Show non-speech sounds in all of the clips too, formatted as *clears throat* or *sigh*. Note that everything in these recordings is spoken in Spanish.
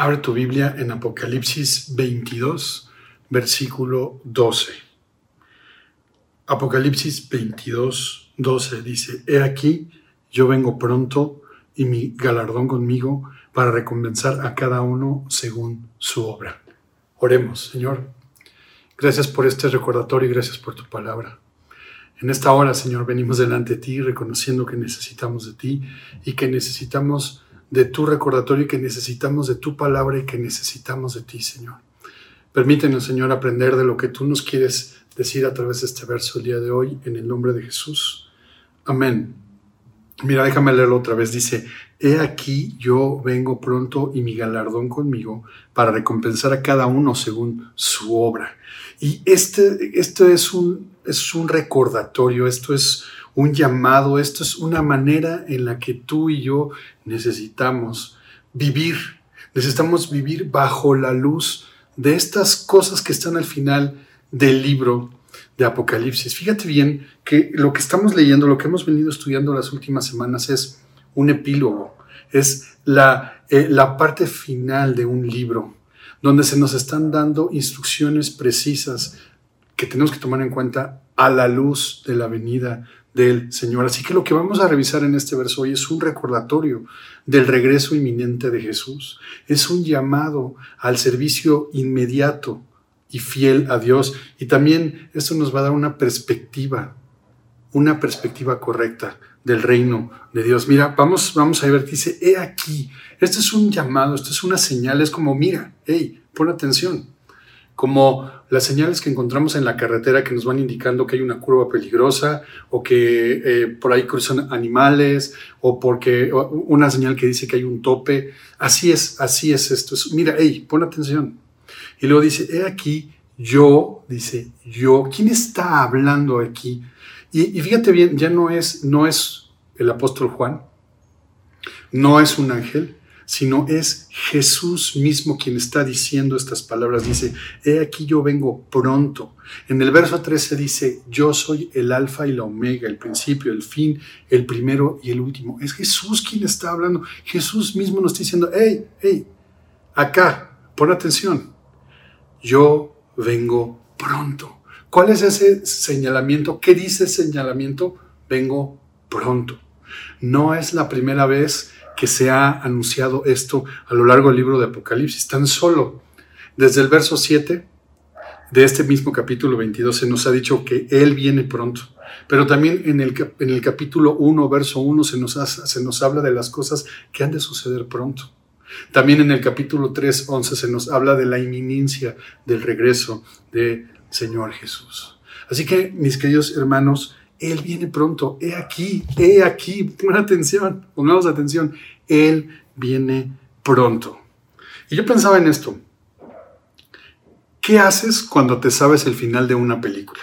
Abre tu Biblia en Apocalipsis 22, versículo 12. Apocalipsis 22, 12 dice, He aquí, yo vengo pronto y mi galardón conmigo para recompensar a cada uno según su obra. Oremos, Señor. Gracias por este recordatorio y gracias por tu palabra. En esta hora, Señor, venimos delante de ti reconociendo que necesitamos de ti y que necesitamos de tu recordatorio y que necesitamos de tu palabra y que necesitamos de ti, Señor. Permítenos, Señor, aprender de lo que tú nos quieres decir a través de este verso el día de hoy, en el nombre de Jesús. Amén. Mira, déjame leerlo otra vez. Dice, He aquí yo vengo pronto y mi galardón conmigo para recompensar a cada uno según su obra. Y este, es un, es un recordatorio, esto es un llamado, esto es una manera en la que tú y yo necesitamos vivir, necesitamos vivir bajo la luz de estas cosas que están al final del libro de Apocalipsis. Fíjate bien que lo que estamos leyendo, lo que hemos venido estudiando las últimas semanas es un epílogo, es la, eh, la parte final de un libro, donde se nos están dando instrucciones precisas que tenemos que tomar en cuenta a la luz de la venida del Señor. Así que lo que vamos a revisar en este verso hoy es un recordatorio del regreso inminente de Jesús. Es un llamado al servicio inmediato y fiel a Dios. Y también esto nos va a dar una perspectiva, una perspectiva correcta del reino de Dios. Mira, vamos, vamos a ver, dice, he aquí, esto es un llamado, esto es una señal, es como, mira, hey, pon atención como las señales que encontramos en la carretera que nos van indicando que hay una curva peligrosa o que eh, por ahí cruzan animales o porque una señal que dice que hay un tope. Así es, así es esto. mira, hey, pon atención. Y luego dice, he aquí, yo, dice, yo, ¿quién está hablando aquí? Y, y fíjate bien, ya no es, no es el apóstol Juan, no es un ángel, sino es Jesús mismo quien está diciendo estas palabras. Dice, he aquí yo vengo pronto. En el verso 13 dice, yo soy el alfa y la omega, el principio, el fin, el primero y el último. Es Jesús quien está hablando. Jesús mismo nos está diciendo, hey, hey, acá, pon atención. Yo vengo pronto. ¿Cuál es ese señalamiento? ¿Qué dice señalamiento? Vengo pronto. No es la primera vez que se ha anunciado esto a lo largo del libro de Apocalipsis. Tan solo desde el verso 7 de este mismo capítulo 22 se nos ha dicho que Él viene pronto. Pero también en el, en el capítulo 1, verso 1, se nos, se nos habla de las cosas que han de suceder pronto. También en el capítulo 3, 11 se nos habla de la inminencia del regreso del Señor Jesús. Así que, mis queridos hermanos, él viene pronto. He aquí, he aquí. Pon atención, pongamos atención. Él viene pronto. Y yo pensaba en esto. ¿Qué haces cuando te sabes el final de una película?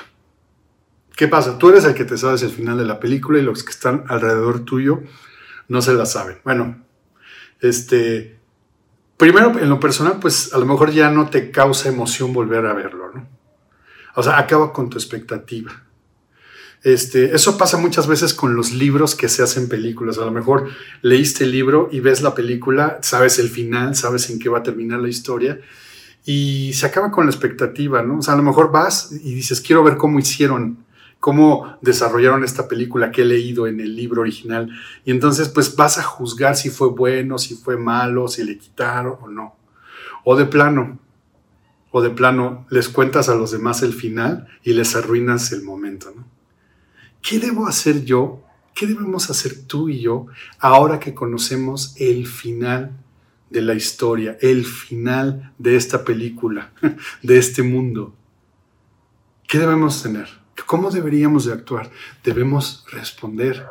¿Qué pasa? Tú eres el que te sabes el final de la película y los que están alrededor tuyo no se la saben. Bueno, este, primero en lo personal, pues a lo mejor ya no te causa emoción volver a verlo, ¿no? O sea, acaba con tu expectativa. Este, eso pasa muchas veces con los libros que se hacen películas. A lo mejor leíste el libro y ves la película, sabes el final, sabes en qué va a terminar la historia y se acaba con la expectativa, ¿no? O sea, a lo mejor vas y dices, quiero ver cómo hicieron, cómo desarrollaron esta película que he leído en el libro original. Y entonces, pues vas a juzgar si fue bueno, si fue malo, si le quitaron o no. O de plano, o de plano, les cuentas a los demás el final y les arruinas el momento, ¿no? ¿Qué debo hacer yo? ¿Qué debemos hacer tú y yo ahora que conocemos el final de la historia, el final de esta película, *laughs* de este mundo? ¿Qué debemos tener? ¿Cómo deberíamos de actuar? Debemos responder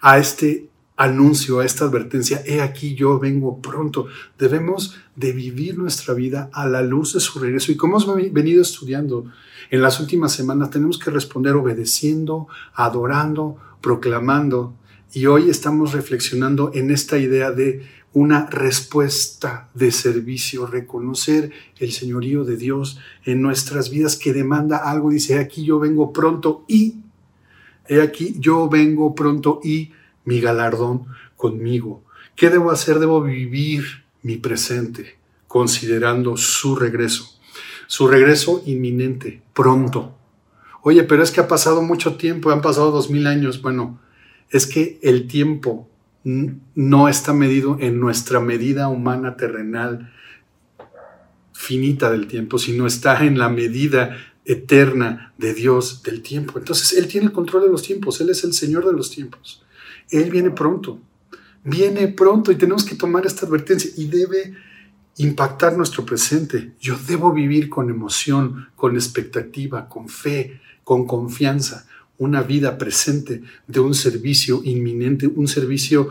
a este anuncio, a esta advertencia, he aquí yo vengo pronto. Debemos de vivir nuestra vida a la luz de su regreso. Y como hemos venido estudiando en las últimas semanas, tenemos que responder obedeciendo, adorando, proclamando. Y hoy estamos reflexionando en esta idea de una respuesta de servicio, reconocer el señorío de Dios en nuestras vidas que demanda algo. Dice, aquí yo vengo pronto y, he aquí yo vengo pronto y mi galardón conmigo. ¿Qué debo hacer? Debo vivir mi presente considerando su regreso. Su regreso inminente, pronto. Oye, pero es que ha pasado mucho tiempo, han pasado dos mil años. Bueno, es que el tiempo no está medido en nuestra medida humana terrenal finita del tiempo, sino está en la medida eterna de Dios del tiempo. Entonces, Él tiene el control de los tiempos, Él es el Señor de los tiempos. Él viene pronto, viene pronto y tenemos que tomar esta advertencia y debe impactar nuestro presente. Yo debo vivir con emoción, con expectativa, con fe, con confianza, una vida presente de un servicio inminente, un servicio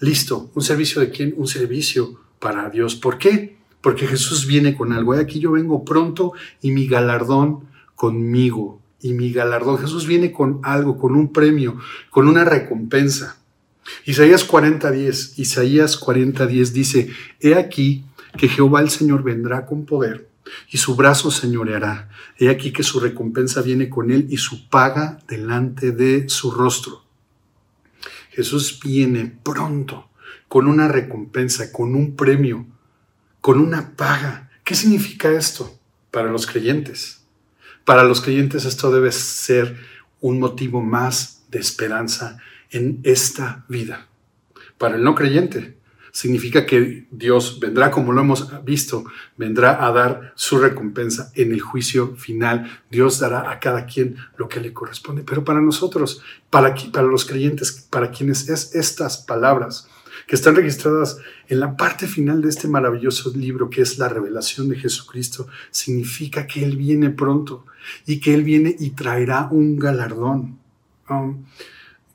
listo. ¿Un servicio de quién? Un servicio para Dios. ¿Por qué? Porque Jesús viene con algo. Aquí yo vengo pronto y mi galardón conmigo. Y mi galardón. Jesús viene con algo, con un premio, con una recompensa. Isaías 40:10. Isaías 40:10 dice, He aquí que Jehová el Señor vendrá con poder y su brazo señoreará. He aquí que su recompensa viene con él y su paga delante de su rostro. Jesús viene pronto con una recompensa, con un premio, con una paga. ¿Qué significa esto para los creyentes? Para los creyentes esto debe ser un motivo más de esperanza en esta vida. Para el no creyente, significa que Dios vendrá, como lo hemos visto, vendrá a dar su recompensa en el juicio final. Dios dará a cada quien lo que le corresponde. Pero para nosotros, para, para los creyentes, para quienes es estas palabras que están registradas en la parte final de este maravilloso libro que es la revelación de Jesucristo, significa que Él viene pronto y que Él viene y traerá un galardón. Um,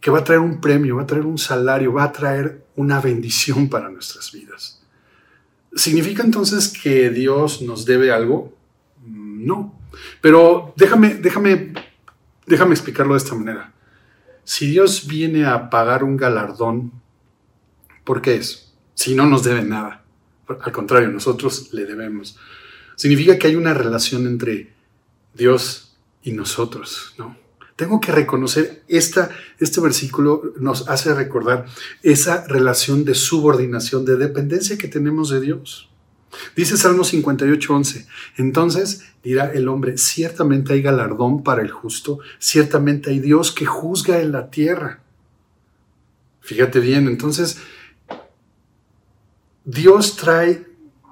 que va a traer un premio, va a traer un salario, va a traer una bendición para nuestras vidas. ¿Significa entonces que Dios nos debe algo? Mm, no. Pero déjame, déjame, déjame explicarlo de esta manera. Si Dios viene a pagar un galardón, ¿por qué es? Si no nos debe nada. Al contrario, nosotros le debemos. Significa que hay una relación entre Dios y nosotros, ¿no? Tengo que reconocer, esta, este versículo nos hace recordar esa relación de subordinación, de dependencia que tenemos de Dios. Dice Salmo 58, 11, entonces dirá el hombre, ciertamente hay galardón para el justo, ciertamente hay Dios que juzga en la tierra. Fíjate bien, entonces Dios trae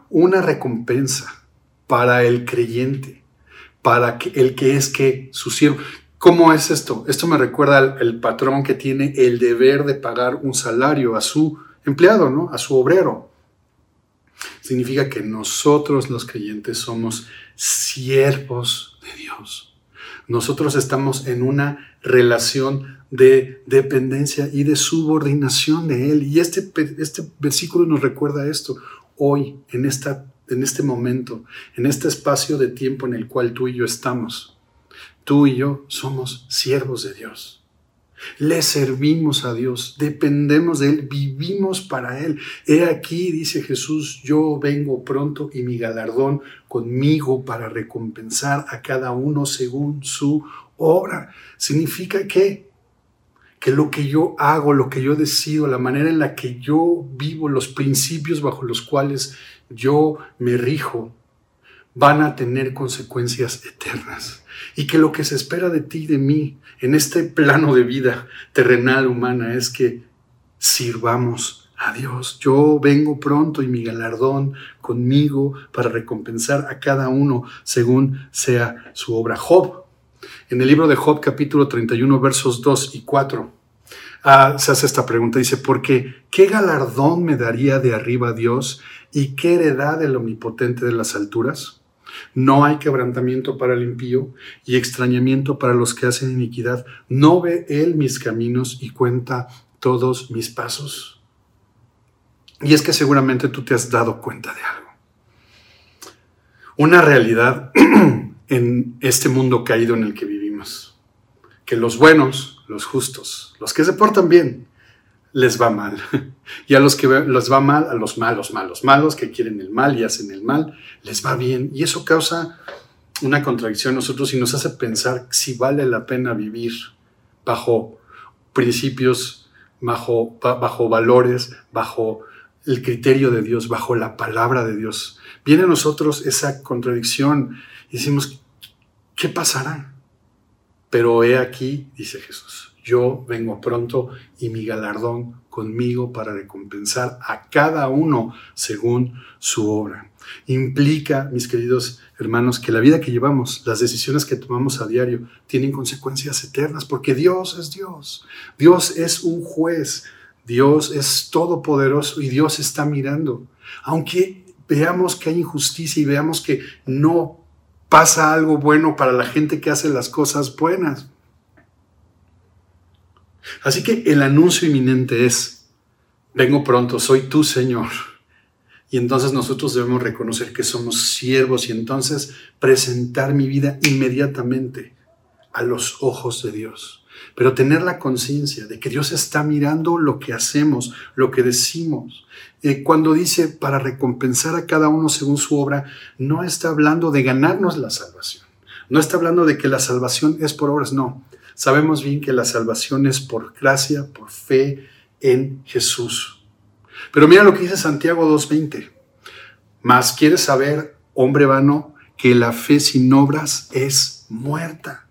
una recompensa para el creyente, para el que es que su siervo. ¿Cómo es esto? Esto me recuerda al, patrón que tiene el deber de pagar un salario a su empleado, ¿no? A su obrero. Significa que nosotros los creyentes somos siervos de Dios. Nosotros estamos en una relación de dependencia y de subordinación de Él. Y este, este versículo nos recuerda esto. Hoy, en, esta, en este momento, en este espacio de tiempo en el cual tú y yo estamos, Tú y yo somos siervos de Dios. Le servimos a Dios, dependemos de Él, vivimos para Él. He aquí, dice Jesús, yo vengo pronto y mi galardón conmigo para recompensar a cada uno según su obra. Significa que que lo que yo hago, lo que yo decido, la manera en la que yo vivo, los principios bajo los cuales yo me rijo, van a tener consecuencias eternas. Y que lo que se espera de ti y de mí en este plano de vida terrenal humana es que sirvamos a Dios. Yo vengo pronto y mi galardón conmigo para recompensar a cada uno según sea su obra. Job, en el libro de Job capítulo 31 versos 2 y 4, ah, se hace esta pregunta. Dice, porque ¿qué galardón me daría de arriba Dios y qué heredad del omnipotente de las alturas? No hay quebrantamiento para el impío y extrañamiento para los que hacen iniquidad. No ve él mis caminos y cuenta todos mis pasos. Y es que seguramente tú te has dado cuenta de algo. Una realidad *clears throat* en este mundo caído en el que vivimos. Que los buenos, los justos, los que se portan bien, les va mal. *laughs* Y a los que les va mal, a los malos, malos, malos que quieren el mal y hacen el mal, les va bien. Y eso causa una contradicción a nosotros y nos hace pensar si vale la pena vivir bajo principios, bajo, bajo valores, bajo el criterio de Dios, bajo la palabra de Dios. Viene a nosotros esa contradicción y decimos, ¿qué pasará? Pero he aquí, dice Jesús, yo vengo pronto y mi galardón conmigo para recompensar a cada uno según su obra. Implica, mis queridos hermanos, que la vida que llevamos, las decisiones que tomamos a diario, tienen consecuencias eternas, porque Dios es Dios. Dios es un juez. Dios es todopoderoso y Dios está mirando. Aunque veamos que hay injusticia y veamos que no pasa algo bueno para la gente que hace las cosas buenas. Así que el anuncio inminente es, vengo pronto, soy tu Señor. Y entonces nosotros debemos reconocer que somos siervos y entonces presentar mi vida inmediatamente a los ojos de Dios. Pero tener la conciencia de que Dios está mirando lo que hacemos, lo que decimos. Eh, cuando dice para recompensar a cada uno según su obra, no está hablando de ganarnos la salvación. No está hablando de que la salvación es por obras, no. Sabemos bien que la salvación es por gracia, por fe en Jesús. Pero mira lo que dice Santiago 2.20. Más quieres saber, hombre vano, que la fe sin obras es muerta.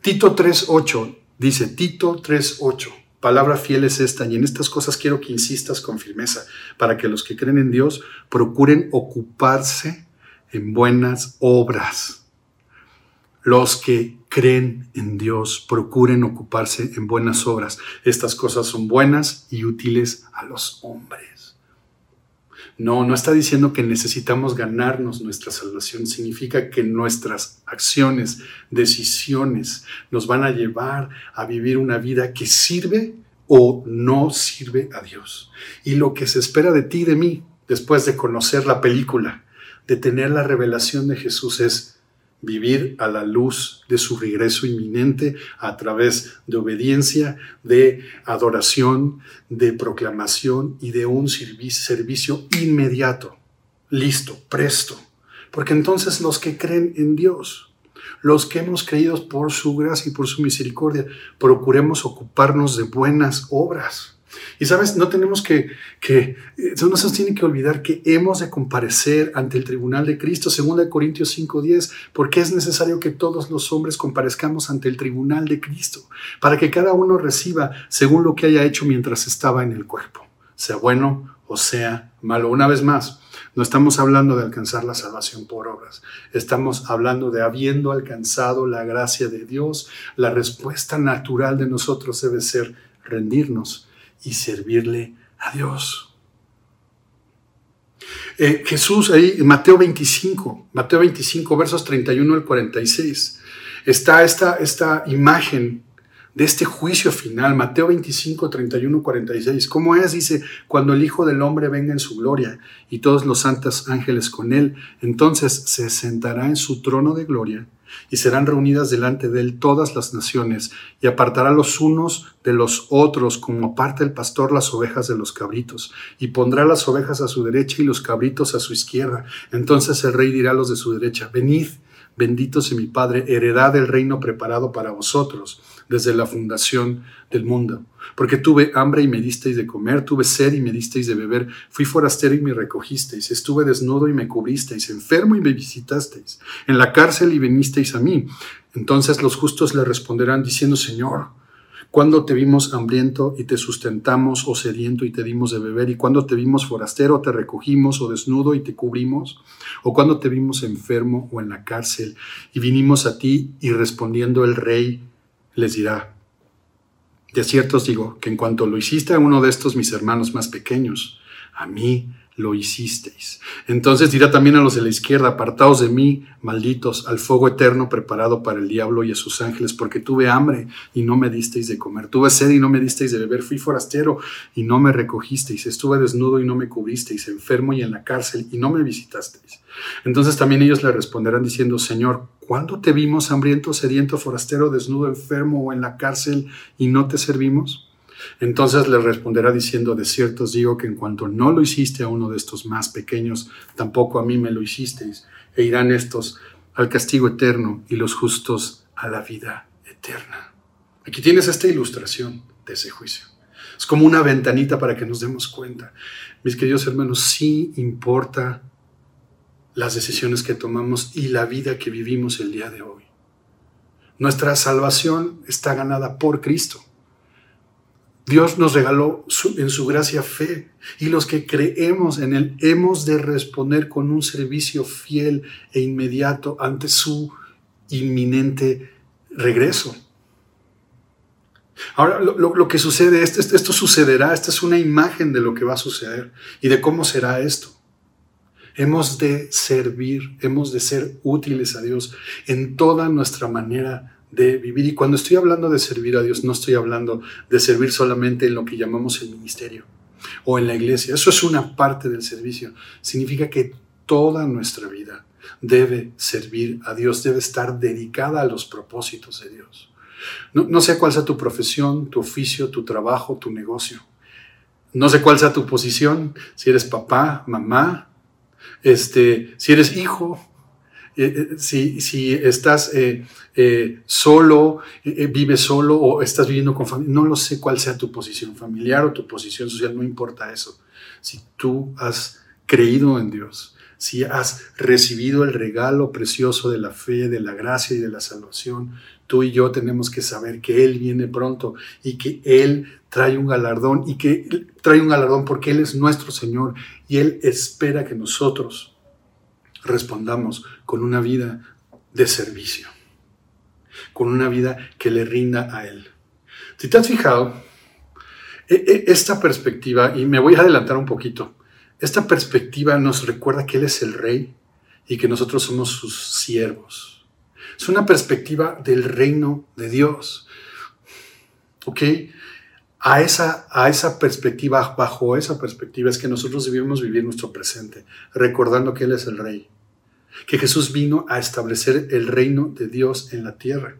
Tito 3.8 dice, Tito 3.8, palabra fiel es esta, y en estas cosas quiero que insistas con firmeza, para que los que creen en Dios procuren ocuparse en buenas obras. Los que creen en Dios procuren ocuparse en buenas obras. Estas cosas son buenas y útiles a los hombres. No, no está diciendo que necesitamos ganarnos nuestra salvación. Significa que nuestras acciones, decisiones nos van a llevar a vivir una vida que sirve o no sirve a Dios. Y lo que se espera de ti y de mí, después de conocer la película, de tener la revelación de Jesús, es vivir a la luz de su regreso inminente a través de obediencia, de adoración, de proclamación y de un servicio inmediato, listo, presto. Porque entonces los que creen en Dios, los que hemos creído por su gracia y por su misericordia, procuremos ocuparnos de buenas obras y sabes, no tenemos que, que no se nos tiene que olvidar que hemos de comparecer ante el tribunal de Cristo, 2 Corintios 5:10, porque es necesario que todos los hombres comparezcamos ante el tribunal de Cristo, para que cada uno reciba según lo que haya hecho mientras estaba en el cuerpo, sea bueno o sea malo. Una vez más, no estamos hablando de alcanzar la salvación por obras, estamos hablando de habiendo alcanzado la gracia de Dios, la respuesta natural de nosotros debe ser rendirnos y servirle a Dios. Eh, Jesús ahí, Mateo 25, Mateo 25, versos 31 al 46, está esta, esta imagen de este juicio final, Mateo 25, 31, 46. ¿Cómo es? Dice, cuando el Hijo del Hombre venga en su gloria y todos los santos ángeles con él, entonces se sentará en su trono de gloria y serán reunidas delante de él todas las naciones, y apartará los unos de los otros, como aparta el pastor las ovejas de los cabritos, y pondrá las ovejas a su derecha y los cabritos a su izquierda. Entonces el rey dirá a los de su derecha, venid, benditos de mi Padre, heredad el reino preparado para vosotros desde la fundación del mundo. Porque tuve hambre y me disteis de comer, tuve sed y me disteis de beber, fui forastero y me recogisteis, estuve desnudo y me cubristeis, enfermo y me visitasteis, en la cárcel y vinisteis a mí. Entonces los justos le responderán diciendo, Señor, cuando te vimos hambriento y te sustentamos, o sediento y te dimos de beber? ¿Y cuando te vimos forastero, te recogimos, o desnudo y te cubrimos? ¿O cuando te vimos enfermo o en la cárcel y vinimos a ti? Y respondiendo el rey les dirá, de cierto os digo que en cuanto lo hiciste a uno de estos mis hermanos más pequeños, a mí lo hicisteis. Entonces dirá también a los de la izquierda, apartaos de mí, malditos, al fuego eterno preparado para el diablo y a sus ángeles, porque tuve hambre y no me disteis de comer, tuve sed y no me disteis de beber, fui forastero y no me recogisteis, estuve desnudo y no me cubristeis, enfermo y en la cárcel y no me visitasteis. Entonces también ellos le responderán diciendo, Señor, ¿cuándo te vimos hambriento, sediento, forastero, desnudo, enfermo o en la cárcel y no te servimos? Entonces le responderá diciendo, de cierto os digo que en cuanto no lo hiciste a uno de estos más pequeños, tampoco a mí me lo hicisteis, e irán estos al castigo eterno y los justos a la vida eterna. Aquí tienes esta ilustración de ese juicio. Es como una ventanita para que nos demos cuenta. Mis queridos hermanos, sí importa las decisiones que tomamos y la vida que vivimos el día de hoy. Nuestra salvación está ganada por Cristo. Dios nos regaló en su gracia fe y los que creemos en Él hemos de responder con un servicio fiel e inmediato ante su inminente regreso. Ahora, lo, que sucede, esto, esto sucederá, esta es una imagen de lo que va a suceder y de cómo será esto. Hemos de servir, hemos de ser útiles a Dios en toda nuestra manera de vivir. Y cuando estoy hablando de servir a Dios, no estoy hablando de servir solamente en lo que llamamos el ministerio o en la iglesia. Eso es una parte del servicio. Significa que toda nuestra vida debe servir a Dios, debe estar dedicada a los propósitos de Dios. No, no sé cuál sea tu profesión, tu oficio, tu trabajo, tu negocio. No sé cuál sea tu posición, si eres papá, mamá, este, si eres hijo, eh, eh, si, estás eh, solo, vives solo o estás viviendo con familia, no lo sé cuál sea tu posición familiar o tu posición social, no importa eso. Si tú has creído en Dios, si has recibido el regalo precioso de la fe, de la gracia y de la salvación, tú y yo tenemos que saber que Él viene pronto y que Él trae un galardón y que trae un galardón porque Él es nuestro Señor y Él espera que nosotros respondamos con una vida de servicio, con una vida que le rinda a Él. Si te has fijado, e, e, esta perspectiva, y me voy a adelantar un poquito, esta perspectiva nos recuerda que Él es el Rey y que nosotros somos sus siervos. Es una perspectiva del reino de Dios. ¿Ok? A esa, a esa perspectiva, bajo esa perspectiva, es que nosotros debemos vivir nuestro presente, recordando que Él es el Rey. Que Jesús vino a establecer el reino de Dios en la tierra.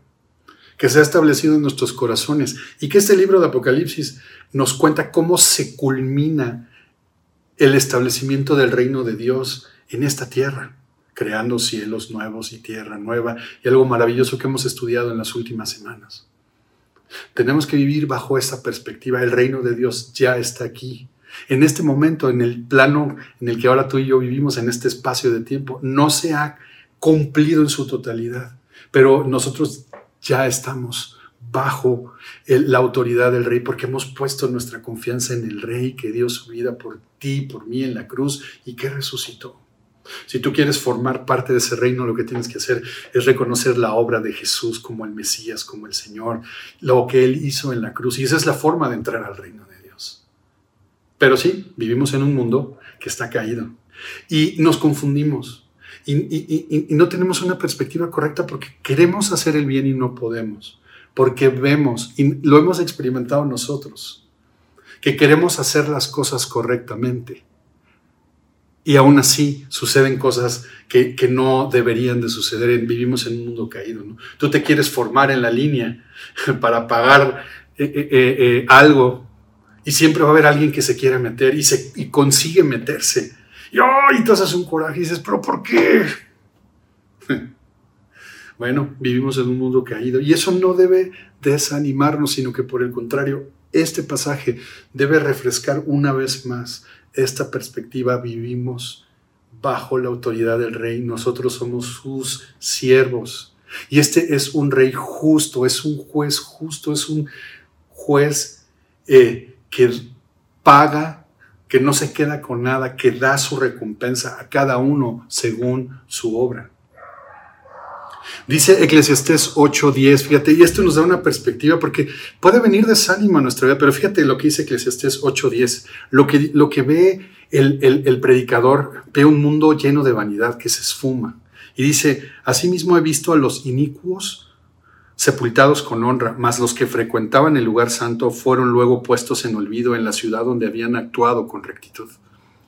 Que se ha establecido en nuestros corazones. Y que este libro de Apocalipsis nos cuenta cómo se culmina el establecimiento del reino de Dios en esta tierra, creando cielos nuevos y tierra nueva, y algo maravilloso que hemos estudiado en las últimas semanas. Tenemos que vivir bajo esa perspectiva. El reino de Dios ya está aquí. En este momento, en el plano en el que ahora tú y yo vivimos, en este espacio de tiempo, no se ha cumplido en su totalidad, pero nosotros ya estamos bajo la autoridad del rey, porque hemos puesto nuestra confianza en el rey que dio su vida por ti, por mí en la cruz y que resucitó. Si tú quieres formar parte de ese reino, lo que tienes que hacer es reconocer la obra de Jesús como el Mesías, como el Señor, lo que Él hizo en la cruz. Y esa es la forma de entrar al reino. Pero sí, vivimos en un mundo que está caído y nos confundimos y, no tenemos una perspectiva correcta porque queremos hacer el bien y no podemos porque vemos, y lo hemos experimentado nosotros, que queremos hacer las cosas correctamente. Y aún así suceden cosas que, no deberían de suceder. Vivimos en un mundo caído. Tú te quieres formar en la línea *laughs* para pagar eh, eh, eh, algo y siempre va a haber alguien que se quiera meter y, se, y consigue meterse. Y, ¡ay! te haces un coraje y dices, pero ¿por qué? *laughs* Bueno, vivimos en un mundo caído y eso no debe desanimarnos, sino que por el contrario, este pasaje debe refrescar una vez más esta perspectiva. Vivimos bajo la autoridad del rey, nosotros somos sus siervos. Y este es un rey justo, es un juez justo, es un juez eh, que paga, que no se queda con nada, que da su recompensa a cada uno según su obra. Dice Eclesiastés 8:10, fíjate, y esto nos da una perspectiva porque puede venir desánimo a nuestra vida, pero fíjate lo que dice Eclesiastés 8:10, lo que, lo que ve el, el, predicador, ve un mundo lleno de vanidad que se esfuma. Y dice, asimismo he visto a los inicuos sepultados con honra, mas los que frecuentaban el lugar santo fueron luego puestos en olvido en la ciudad donde habían actuado con rectitud.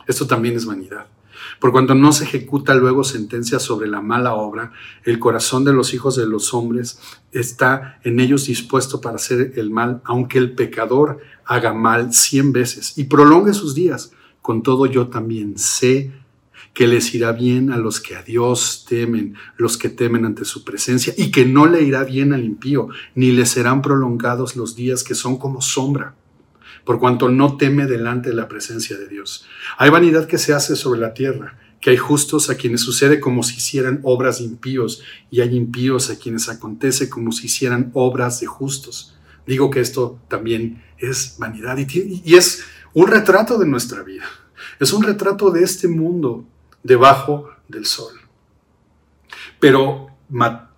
Esto también es vanidad. Por cuanto no se ejecuta luego sentencia sobre la mala obra, el corazón de los hijos de los hombres está en ellos dispuesto para hacer el mal, aunque el pecador haga mal cien veces y prolongue sus días. Con todo yo también sé que les irá bien a los que a Dios temen, los que temen ante su presencia, y que no le irá bien al impío, ni le serán prolongados los días que son como sombra por cuanto no teme delante de la presencia de Dios. Hay vanidad que se hace sobre la tierra, que hay justos a quienes sucede como si hicieran obras de impíos, y hay impíos a quienes acontece como si hicieran obras de justos. Digo que esto también es vanidad y, y es un retrato de nuestra vida. Es un retrato de este mundo debajo del sol. Pero,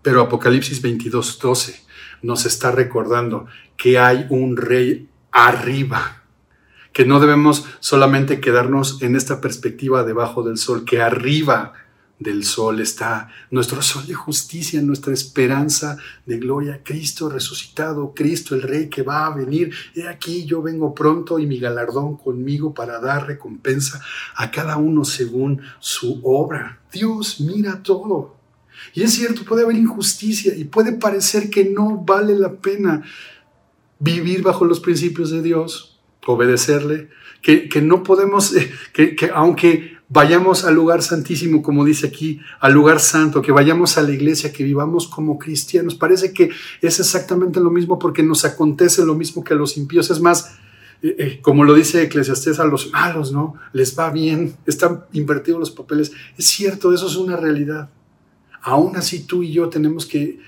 pero Apocalipsis 22, 12 nos está recordando que hay un rey arriba, que no debemos solamente quedarnos en esta perspectiva debajo del sol, que arriba del sol está nuestro sol de justicia, nuestra esperanza de gloria, Cristo resucitado, Cristo el Rey que va a venir. He aquí yo vengo pronto y mi galardón conmigo para dar recompensa a cada uno según su obra. Dios mira todo. Y es cierto, puede haber injusticia y puede parecer que no vale la pena vivir bajo los principios de Dios, obedecerle, que, no podemos, *laughs* que, que aunque vayamos al lugar santísimo, como dice aquí, al lugar santo, que vayamos a la iglesia, que vivamos como cristianos. Parece que es exactamente lo mismo porque nos acontece lo mismo que a los impíos. Es más, eh, eh, como lo dice Eclesiastés, a los malos, ¿no? Les va bien, están invertidos los papeles. Es cierto, eso es una realidad. Aún así tú y yo tenemos que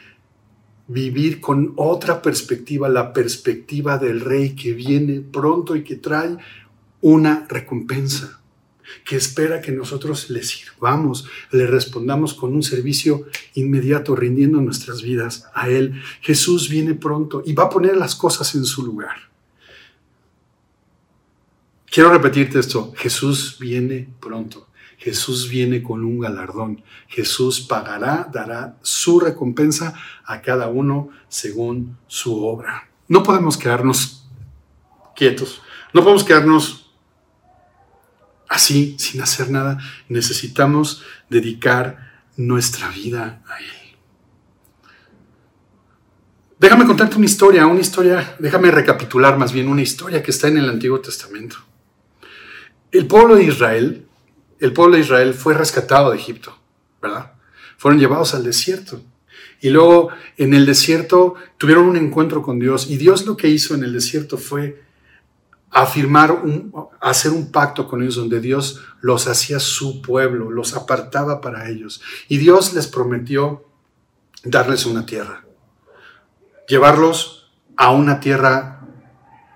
vivir con otra perspectiva, la perspectiva del rey que viene pronto y que trae una recompensa que espera que nosotros le sirvamos, le respondamos con un servicio inmediato, rindiendo nuestras vidas a Él. Jesús viene pronto y va a poner las cosas en su lugar. Quiero repetirte esto, Jesús viene pronto. Jesús viene con un galardón. Jesús pagará, dará su recompensa a cada uno según su obra. No podemos quedarnos quietos. No podemos quedarnos así, sin hacer nada, necesitamos dedicar nuestra vida a Él. Déjame contarte una historia, una historia, déjame recapitular más bien una historia que está en el Antiguo Testamento. El pueblo de Israel, el pueblo de Israel fue rescatado de Egipto, ¿verdad? Fueron llevados al desierto. Y luego en el desierto tuvieron un encuentro con Dios y Dios lo que hizo en el desierto fue afirmar, un, hacer un pacto con ellos donde Dios los hacía su pueblo, los apartaba para ellos. Y Dios les prometió darles una tierra, llevarlos a una tierra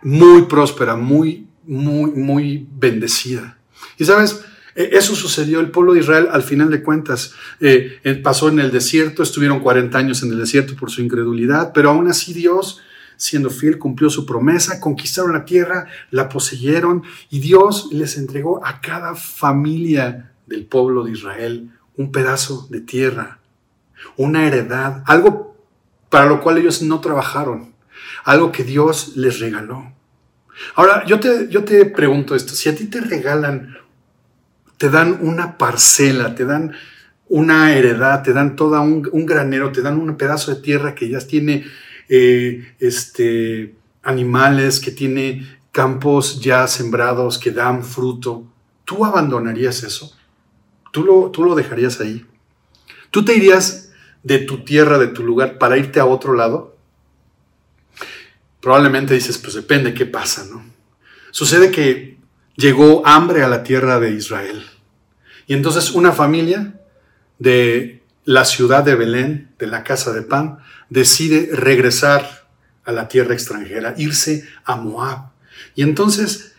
muy próspera, muy, muy, muy bendecida. Y sabes, e, eso sucedió, el pueblo de Israel al final de cuentas eh, pasó en el desierto, estuvieron 40 años en el desierto por su incredulidad, pero aún así Dios siendo fiel, cumplió su promesa, conquistaron la tierra, la poseyeron y Dios les entregó a cada familia del pueblo de Israel un pedazo de tierra, una heredad, algo para lo cual ellos no trabajaron, algo que Dios les regaló. Ahora, yo te, yo te pregunto esto, si a ti te regalan, te dan una parcela, te dan una heredad, te dan todo un, un granero, te dan un pedazo de tierra que ya tiene eh, este, animales, que tiene campos ya sembrados que dan fruto, ¿tú abandonarías eso? ¿Tú lo, ¿Tú lo dejarías ahí? ¿Tú te irías de tu tierra, de tu lugar, para irte a otro lado? Probablemente dices, pues depende qué pasa, ¿no? Sucede que llegó hambre a la tierra de Israel. Y entonces una familia de la ciudad de Belén, de la casa de pan, decide regresar a la tierra extranjera, irse a Moab. Y entonces,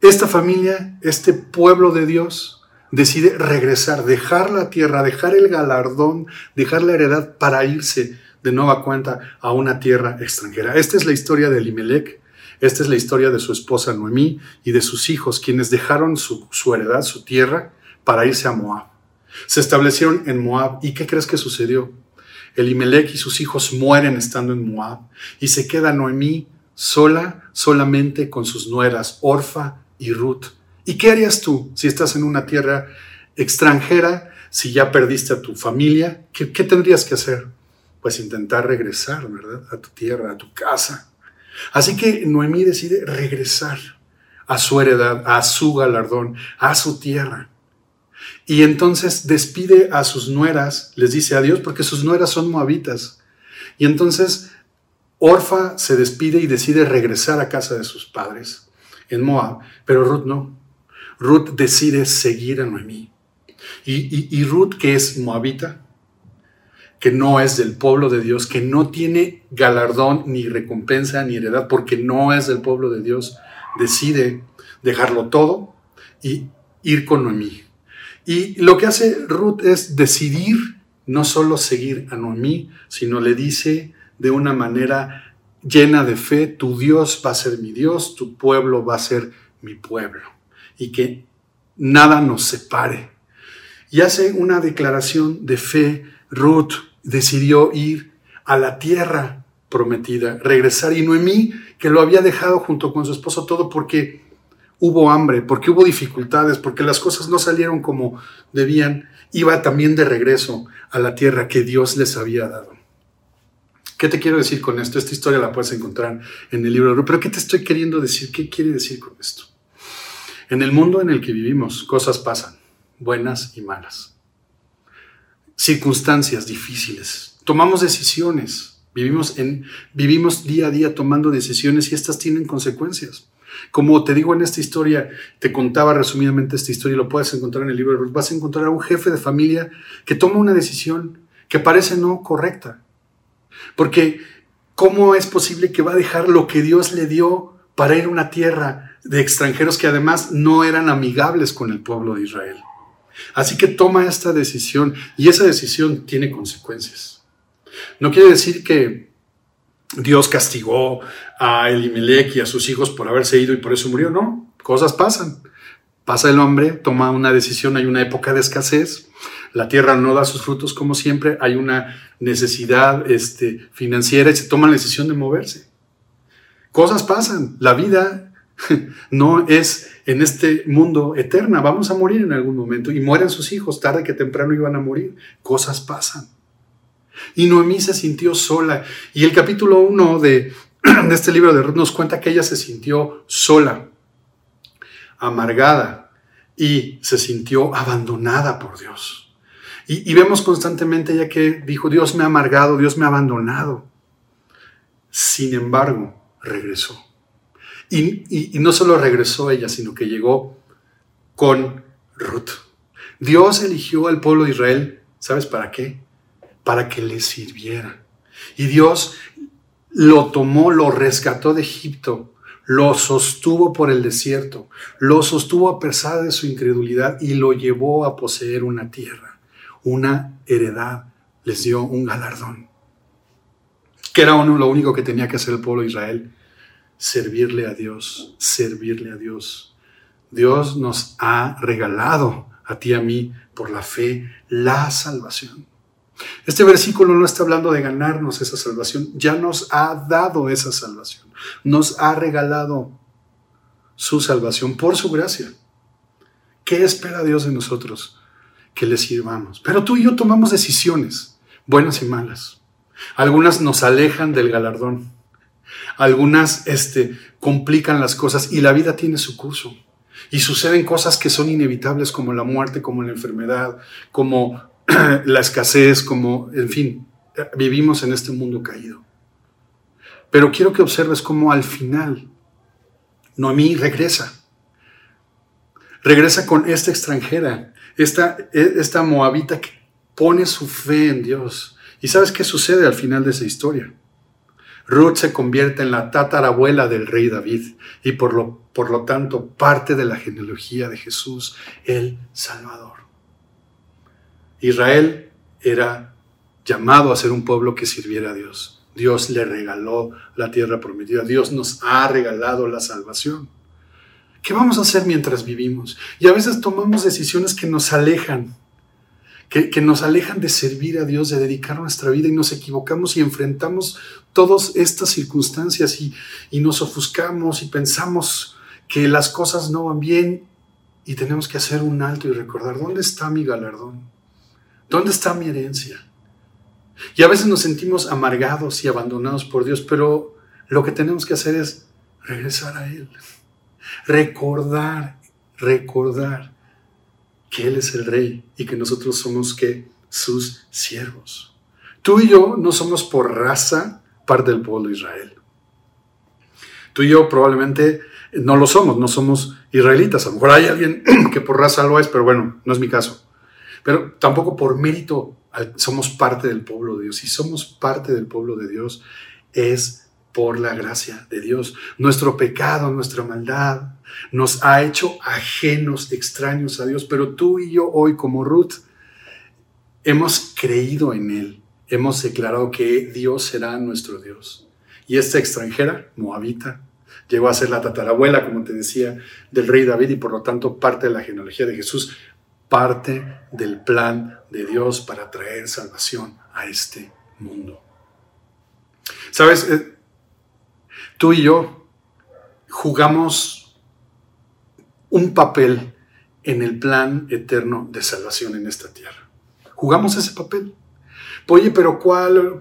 esta familia, este pueblo de Dios, decide regresar, dejar la tierra, dejar el galardón, dejar la heredad para irse de nueva cuenta a una tierra extranjera. Esta es la historia de Elimelech, esta es la historia de su esposa Noemí y de sus hijos, quienes dejaron su, su heredad, su tierra, para irse a Moab. Se establecieron en Moab. ¿Y qué crees que sucedió? Elimelech y sus hijos mueren estando en Moab y se queda Noemí sola, solamente con sus nueras, Orfa y Ruth. ¿Y qué harías tú si estás en una tierra extranjera, si ya perdiste a tu familia? ¿Qué, tendrías que hacer? Pues intentar regresar, ¿verdad? A tu tierra, a tu casa. Así que Noemí decide regresar a su heredad, a su galardón, a su tierra. Y entonces despide a sus nueras, les dice adiós porque sus nueras son moabitas. Y entonces Orfa se despide y decide regresar a casa de sus padres en Moab, pero Ruth no. Ruth decide seguir a Noemí. Y, Ruth, que es moabita, que no es del pueblo de Dios, que no tiene galardón ni recompensa ni heredad, porque no es del pueblo de Dios, decide dejarlo todo y ir con Noemí. Y lo que hace Ruth es decidir no solo seguir a Noemí, sino le dice de una manera llena de fe, tu Dios va a ser mi Dios, tu pueblo va a ser mi pueblo, y que nada nos separe. Y hace una declaración de fe, Ruth, decidió ir a la tierra prometida, regresar. Y Noemí, que lo había dejado junto con su esposo todo porque hubo hambre, porque hubo dificultades, porque las cosas no salieron como debían, iba también de regreso a la tierra que Dios les había dado. ¿Qué te quiero decir con esto? Esta historia la puedes encontrar en el libro de Ruth, pero ¿qué te estoy queriendo decir? ¿Qué quiere decir con esto? En el mundo en el que vivimos, cosas pasan, buenas y malas circunstancias difíciles. Tomamos decisiones. Vivimos, en, vivimos día a día tomando decisiones y estas tienen consecuencias. Como te digo en esta historia, te contaba resumidamente esta historia, lo puedes encontrar en el libro de Ruth, vas a encontrar a un jefe de familia que toma una decisión que parece no correcta. Porque, ¿cómo es posible que va a dejar lo que Dios le dio para ir a una tierra de extranjeros que además no eran amigables con el pueblo de Israel? Así que toma esta decisión y esa decisión tiene consecuencias. No quiere decir que Dios castigó a Elimelech y a sus hijos por haberse ido y por eso murió, no, cosas pasan. Pasa el hombre, toma una decisión, hay una época de escasez, la tierra no da sus frutos como siempre, hay una necesidad este, financiera y se toma la decisión de moverse. Cosas pasan, la vida *laughs* no es en este mundo eterna. Vamos a morir en algún momento y mueren sus hijos, tarde que temprano iban a morir. Cosas pasan. Y Noemí se sintió sola. Y el capítulo 1 *clears throat* de, este libro de Ruth nos cuenta que ella se sintió sola, amargada y se sintió abandonada por Dios. Y, y vemos constantemente ella que dijo, Dios me ha amargado, Dios me ha abandonado. Sin embargo, regresó y, no solo regresó ella, sino que llegó con Ruth. Dios eligió al pueblo de Israel, ¿sabes para qué? Para que le sirviera. Y Dios lo tomó, lo rescató de Egipto, lo sostuvo por el desierto, lo sostuvo a pesar de su incredulidad y lo llevó a poseer una tierra, una heredad, les dio un galardón. Que era lo único que tenía que hacer el pueblo de Israel, servirle a Dios, servirle a Dios. Dios nos ha regalado a ti y a mí por la fe la salvación. Este versículo no está hablando de ganarnos esa salvación, ya nos ha dado esa salvación, nos ha regalado su salvación por su gracia. ¿Qué espera Dios de nosotros? Que le sirvamos. Pero tú y yo tomamos decisiones, buenas y malas. Algunas nos alejan del galardón, algunas este, complican las cosas y la vida tiene su curso. Y suceden cosas que son inevitables como la muerte, como la enfermedad, como *clears throat* la escasez, como, en fin, vivimos en este mundo caído. Pero quiero que observes cómo al final Noemí regresa. Regresa con esta extranjera, esta, esta moabita que pone su fe en Dios. ¿Y sabes qué sucede al final de esa historia? Ruth se convierte en la tatarabuela del rey David y por lo, por lo tanto parte de la genealogía de Jesús, el Salvador. Israel era llamado a ser un pueblo que sirviera a Dios. Dios le regaló la tierra prometida. Dios nos ha regalado la salvación. ¿Qué vamos a hacer mientras vivimos? Y a veces tomamos decisiones que nos alejan que, nos alejan de servir a Dios, de dedicar nuestra vida y nos equivocamos y enfrentamos todas estas circunstancias y, nos ofuscamos y pensamos que las cosas no van bien y tenemos que hacer un alto y recordar, ¿dónde está mi galardón? ¿Dónde está mi herencia? Y a veces nos sentimos amargados y abandonados por Dios, pero lo que tenemos que hacer es regresar a Él. Recordar, recordar que Él es el rey y que nosotros somos que sus siervos. Tú y yo no somos por raza parte del pueblo de Israel. Tú y yo probablemente no lo somos, no somos israelitas. A lo mejor hay alguien *clears throat* que por raza lo es, pero bueno, no es mi caso. Pero tampoco por mérito somos parte del pueblo de Dios. Si somos parte del pueblo de Dios, es por la gracia de Dios. Nuestro pecado, nuestra maldad nos ha hecho ajenos, extraños a Dios, pero tú y yo hoy como Ruth hemos creído en Él, hemos declarado que Dios será nuestro Dios. Y esta extranjera, moabita, llegó a ser la tatarabuela, como te decía, del rey David y por lo tanto parte de la genealogía de Jesús, parte del plan de Dios para traer salvación a este mundo. Sabes, eh, tú y yo jugamos un papel en el plan eterno de salvación en esta tierra. Jugamos ese papel. Oye, pero ¿cuál?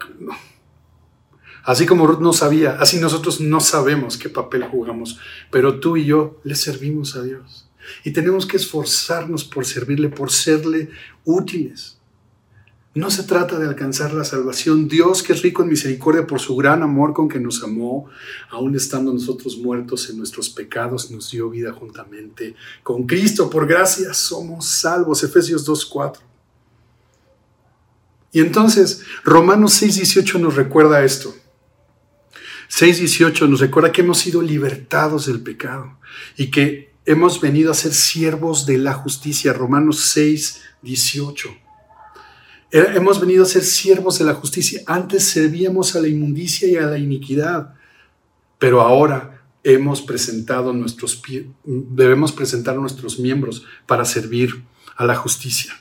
Así como Ruth no sabía, así nosotros no sabemos qué papel jugamos, pero tú y yo le servimos a Dios. Y tenemos que esforzarnos por servirle, por serle útiles. No se trata de alcanzar la salvación. Dios, que es rico en misericordia por su gran amor con que nos amó, aun estando nosotros muertos en nuestros pecados, nos dio vida juntamente con Cristo. Por gracia somos salvos. Efesios 2.4. Y entonces, Romanos 6.18 nos recuerda esto. 6.18 nos recuerda que hemos sido libertados del pecado y que hemos venido a ser siervos de la justicia. Romanos 6.18. Hemos venido a ser siervos de la justicia. Antes servíamos a la inmundicia y a la iniquidad, pero ahora hemos presentado nuestros debemos presentar nuestros miembros para servir a la justicia.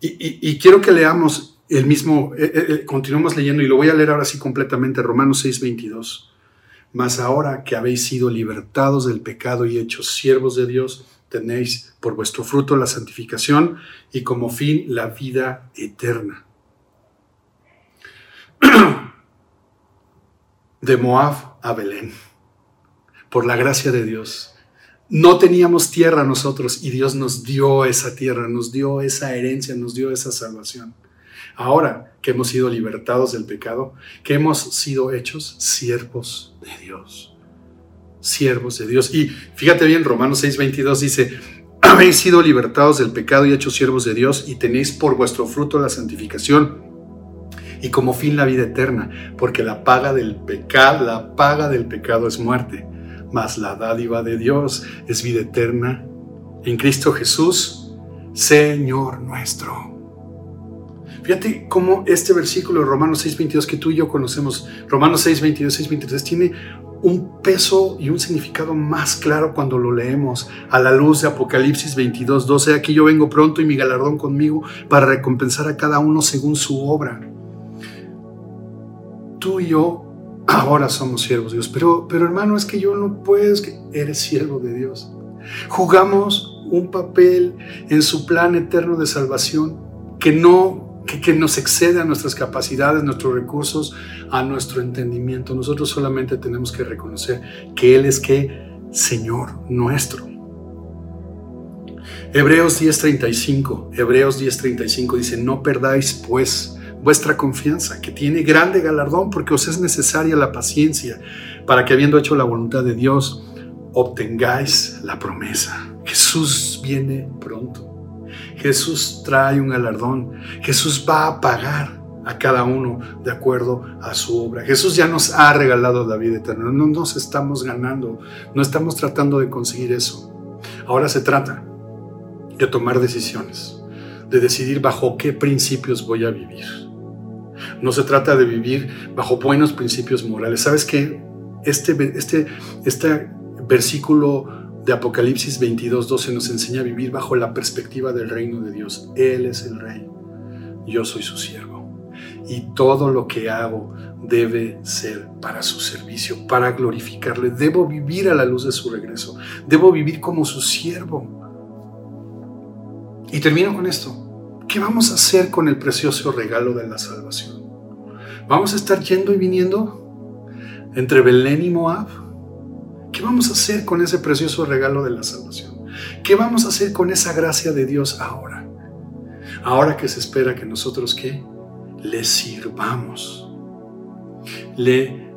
Y, quiero que leamos el mismo, eh, eh, eh, continuamos leyendo y lo voy a leer ahora sí completamente, Romanos 6, 22. Mas ahora que habéis sido libertados del pecado y hechos siervos de Dios, tenéis por vuestro fruto la santificación y como fin la vida eterna. *clears throat* De Moab a Belén, por la gracia de Dios, no teníamos tierra nosotros y Dios nos dio esa tierra, nos dio esa herencia, nos dio esa salvación. Ahora que hemos sido libertados del pecado, que hemos sido hechos siervos de Dios. Siervos de Dios. Y fíjate bien, Romanos 6:22 dice, habéis sido libertados del pecado y hechos siervos de Dios y tenéis por vuestro fruto la santificación y como fin la vida eterna, porque la paga del pecado, la paga del pecado es muerte mas la dádiva de Dios es vida eterna en Cristo Jesús, Señor nuestro. Fíjate cómo este versículo de Romanos 6:22 que tú y yo conocemos, Romanos 6:22, 6:23, tiene un peso y un significado más claro cuando lo leemos a la luz de Apocalipsis 22, 12. Aquí yo vengo pronto y mi galardón conmigo para recompensar a cada uno según su obra. Tú y yo ahora somos siervos de Dios. Pero, pero hermano, es que yo no puedo, es que eres siervo de Dios. Jugamos un papel en su plan eterno de salvación que no, que, nos excede a nuestras capacidades, nuestros recursos, a nuestro entendimiento. Nosotros solamente tenemos que reconocer que Él es que Señor nuestro. Hebreos 10:35, Hebreos 10:35 dice, no perdáis pues vuestra confianza, que tiene grande galardón porque os es necesaria la paciencia para que habiendo hecho la voluntad de Dios, obtengáis la promesa. Jesús viene pronto. Jesús trae un galardón. Jesús va a pagar a cada uno de acuerdo a su obra. Jesús ya nos ha regalado la vida eterna. No nos estamos ganando, no estamos tratando de conseguir eso. Ahora se trata de tomar decisiones, de decidir bajo qué principios voy a vivir. No se trata de vivir bajo buenos principios morales. ¿Sabes qué? Este, este, este versículo de Apocalipsis 22, 12 nos enseña a vivir bajo la perspectiva del reino de Dios. Él es el rey. Yo soy su siervo. Y todo lo que hago debe ser para su servicio, para glorificarle. Debo vivir a la luz de su regreso. Debo vivir como su siervo. Y termino con esto. ¿Qué vamos a hacer con el precioso regalo de la salvación? ¿Vamos a estar yendo y viniendo entre Belén y Moab? ¿Qué vamos a hacer con ese precioso regalo de la salvación? ¿Qué vamos a hacer con esa gracia de Dios ahora? Ahora que se espera que nosotros qué? Le sirvamos. le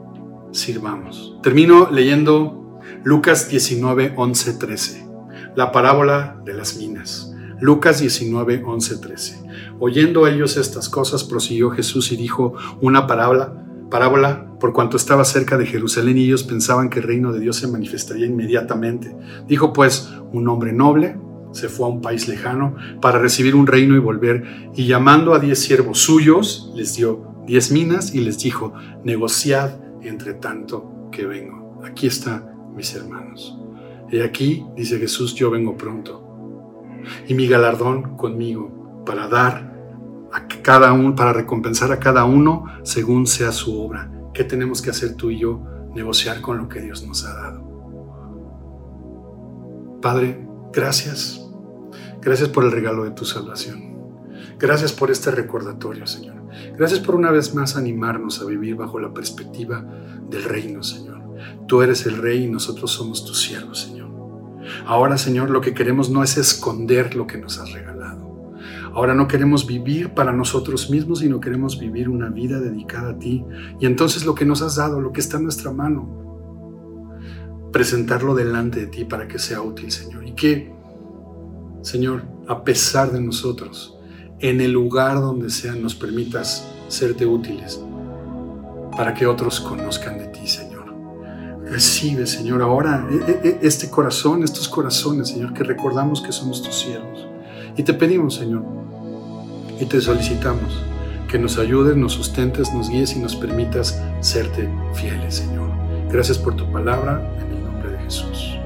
sirvamos. Termino leyendo Lucas 19, 11, 13, la parábola de las minas. Lucas 19, 11, 13. Oyendo ellos estas cosas, prosiguió Jesús y dijo una parábola, parábola por cuanto estaba cerca de Jerusalén y ellos pensaban que el reino de Dios se manifestaría inmediatamente. Dijo pues, un hombre noble se fue a un país lejano para recibir un reino y volver, y llamando a diez siervos suyos, les dio diez minas y les dijo, negociad entre tanto que vengo. Aquí está, mis hermanos. Y aquí, dice Jesús, yo vengo pronto. Y mi galardón conmigo para dar a cada uno, para recompensar a cada uno según sea su obra. ¿Qué tenemos que hacer tú y yo? Negociar con lo que Dios nos ha dado. Padre, gracias. Gracias por el regalo de tu salvación. Gracias por este recordatorio, Señor. Gracias por una vez más animarnos a vivir bajo la perspectiva del reino, Señor. Tú eres el rey y nosotros somos tus siervos, Señor. Ahora, Señor, lo que queremos no es esconder lo que nos has regalado. Ahora no queremos vivir para nosotros mismos, sino queremos vivir una vida dedicada a ti. Y entonces lo que nos has dado, lo que está en nuestra mano, presentarlo delante de ti para que sea útil, Señor. Y que, Señor, a pesar de nosotros, en el lugar donde sea, nos permitas serte útiles para que otros conozcan de ti, Señor. Recibe, Señor, ahora e, e, e, este corazón, estos corazones, Señor, que recordamos que somos tus siervos. Y te pedimos, Señor, y te solicitamos que nos ayudes, nos sustentes, nos guíes y nos permitas serte fieles, Señor. Gracias por tu palabra, en el nombre de Jesús.